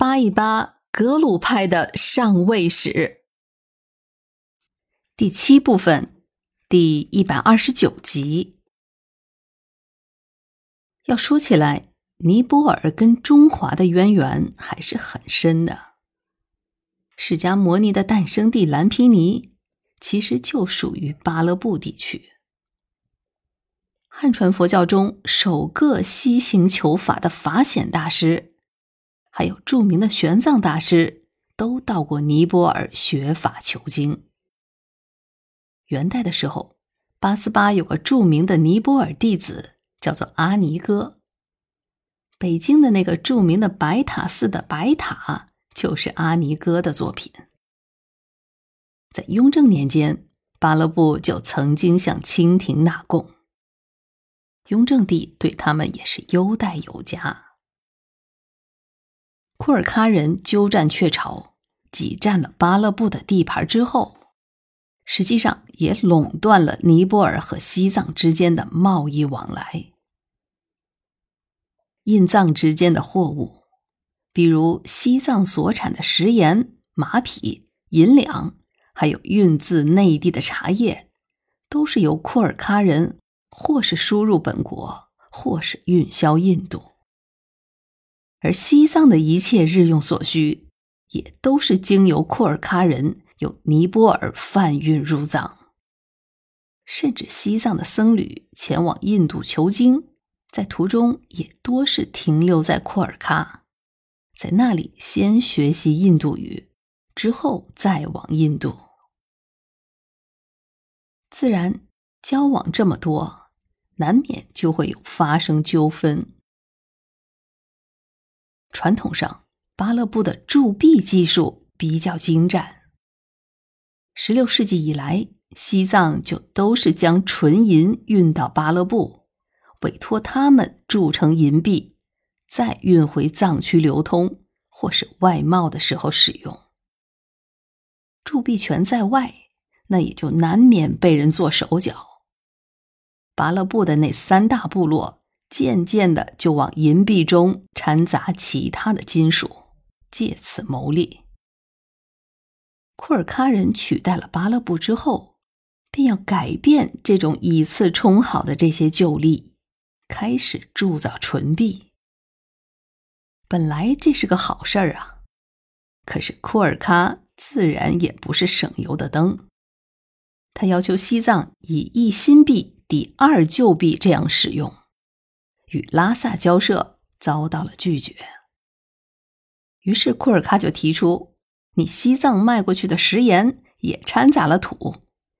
扒一扒格鲁派的上位史。第七部分，第一百二十九集。要说起来，尼泊尔跟中华的渊源还是很深的。释迦摩尼的诞生地蓝毗尼，其实就属于巴勒布地区。汉传佛教中首个西行求法的法显大师，还有著名的玄奘大师，都到过尼泊尔学法求经。元代的时候，八思巴有个著名的尼泊尔弟子。叫做阿尼哥。北京的那个著名的白塔寺的白塔，就是阿尼哥的作品。在雍正年间，巴勒布就曾经向清廷纳贡，雍正帝对他们也是优待有加。库尔喀人鸠占鹊巢，挤占了巴勒布的地盘之后，实际上也垄断了尼泊尔和西藏之间的贸易往来。印藏之间的货物，比如西藏所产的食盐、马匹、银两，还有运自内地的茶叶，都是由库尔喀人或是输入本国，或是运销印度。而西藏的一切日用所需，也都是经由库尔喀人由尼泊尔贩运入藏。甚至西藏的僧侣前往印度求经。在途中也多是停留在库尔喀，在那里先学习印度语，之后再往印度。自然交往这么多，难免就会有发生纠纷。传统上，巴勒布的铸币技术比较精湛。十六世纪以来，西藏就都是将纯银运到巴勒布。委托他们铸成银币，再运回藏区流通，或是外贸的时候使用。铸币权在外，那也就难免被人做手脚。巴勒布的那三大部落，渐渐的就往银币中掺杂其他的金属，借此牟利。库尔喀人取代了巴勒布之后，便要改变这种以次充好的这些旧例。开始铸造纯币，本来这是个好事儿啊。可是库尔喀自然也不是省油的灯，他要求西藏以一新币抵二旧币这样使用，与拉萨交涉遭到了拒绝。于是库尔喀就提出，你西藏卖过去的食盐也掺杂了土，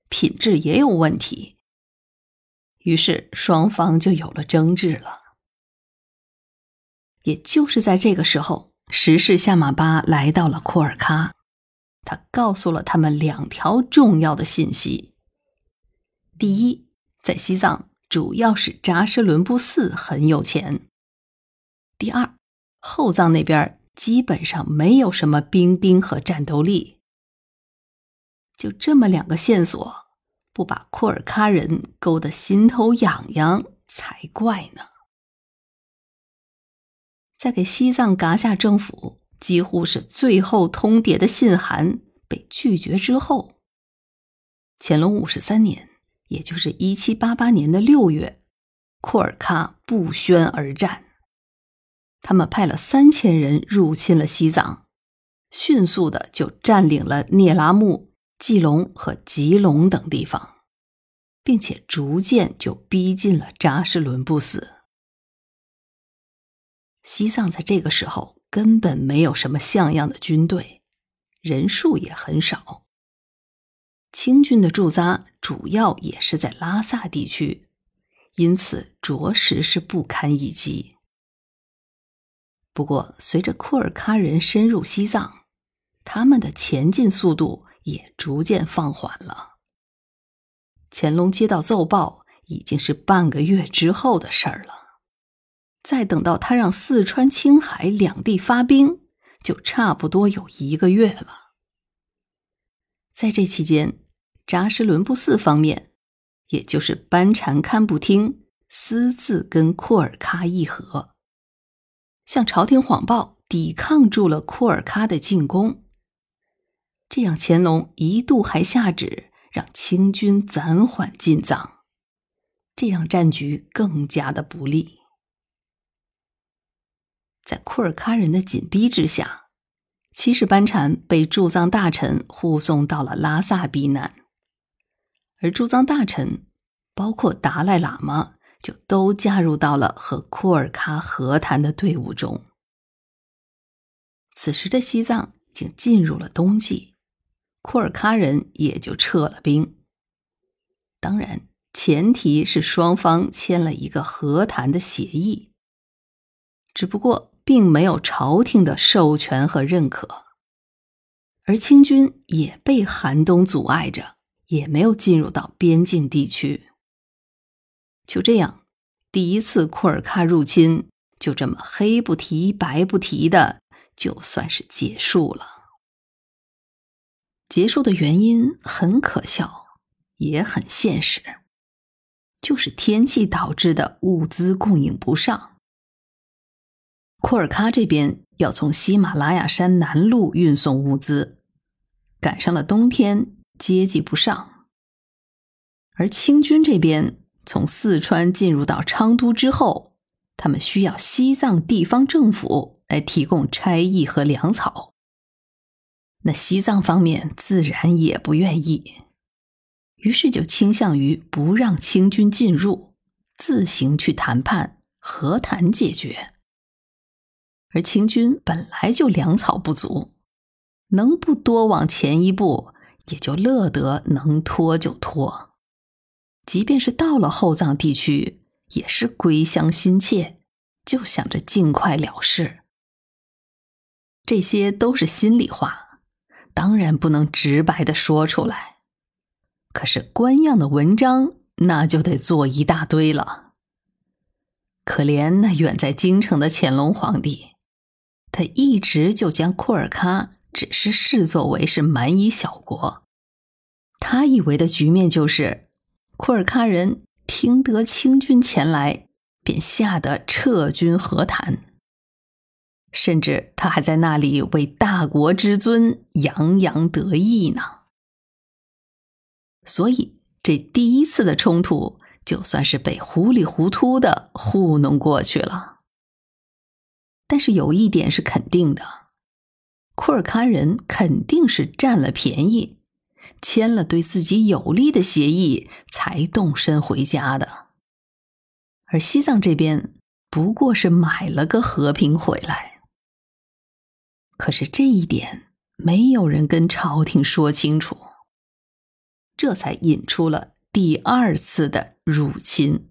品质也有问题。于是双方就有了争执了。也就是在这个时候，时事夏马巴来到了库尔喀，他告诉了他们两条重要的信息：第一，在西藏主要是扎什伦布寺很有钱；第二，后藏那边基本上没有什么兵丁和战斗力。就这么两个线索。不把库尔喀人勾得心头痒痒才怪呢！在给西藏噶夏政府几乎是最后通牒的信函被拒绝之后，乾隆五十三年，也就是一七八八年的六月，库尔喀不宣而战，他们派了三千人入侵了西藏，迅速的就占领了聂拉木。季隆和吉隆等地方，并且逐渐就逼近了扎什伦布寺。西藏在这个时候根本没有什么像样的军队，人数也很少。清军的驻扎主要也是在拉萨地区，因此着实是不堪一击。不过，随着库尔喀人深入西藏，他们的前进速度。也逐渐放缓了。乾隆接到奏报，已经是半个月之后的事儿了。再等到他让四川、青海两地发兵，就差不多有一个月了。在这期间，扎什伦布寺方面，也就是班禅堪布厅，私自跟库尔喀议和，向朝廷谎报抵抗住了库尔喀的进攻，这样乾隆一度还下旨让清军暂缓进藏，这让战局更加的不利。在库尔喀人的紧逼之下，七世班禅被驻藏大臣护送到了拉萨避难，而驻藏大臣包括达赖喇嘛。就都加入到了和库尔喀和谈的队伍中。此时的西藏已经进入了冬季，库尔喀人也就撤了兵。当然，前提是双方签了一个和谈的协议，只不过并没有朝廷的授权和认可，而清军也被寒冬阻碍着，也没有进入到边境地区。就这样，第一次库尔喀入侵就这么黑不提白不提的，就算是结束了。结束的原因很可笑，也很现实，就是天气导致的物资供应不上。库尔喀这边要从喜马拉雅山南路运送物资，赶上了冬天，接济不上，而清军这边。从四川进入到昌都之后，他们需要西藏地方政府来提供差役和粮草。那西藏方面自然也不愿意，于是就倾向于不让清军进入，自行去谈判和谈解决。而清军本来就粮草不足，能不多往前一步，也就乐得能拖就拖。即便是到了后藏地区，也是归乡心切，就想着尽快了事。这些都是心里话，当然不能直白的说出来。可是官样的文章，那就得做一大堆了。可怜那远在京城的乾隆皇帝，他一直就将库尔喀只是视作为是蛮夷小国，他以为的局面就是。库尔喀人听得清军前来，便吓得撤军和谈。甚至他还在那里为大国之尊洋洋得意呢。所以这第一次的冲突，就算是被糊里糊涂的糊弄过去了。但是有一点是肯定的，库尔喀人肯定是占了便宜。签了对自己有利的协议，才动身回家的。而西藏这边不过是买了个和平回来。可是这一点没有人跟朝廷说清楚，这才引出了第二次的入侵。